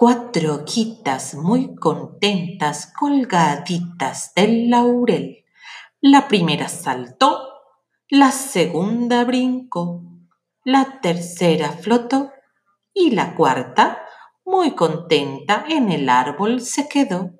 cuatro hojitas muy contentas colgaditas del laurel. La primera saltó, la segunda brincó, la tercera flotó y la cuarta, muy contenta, en el árbol se quedó.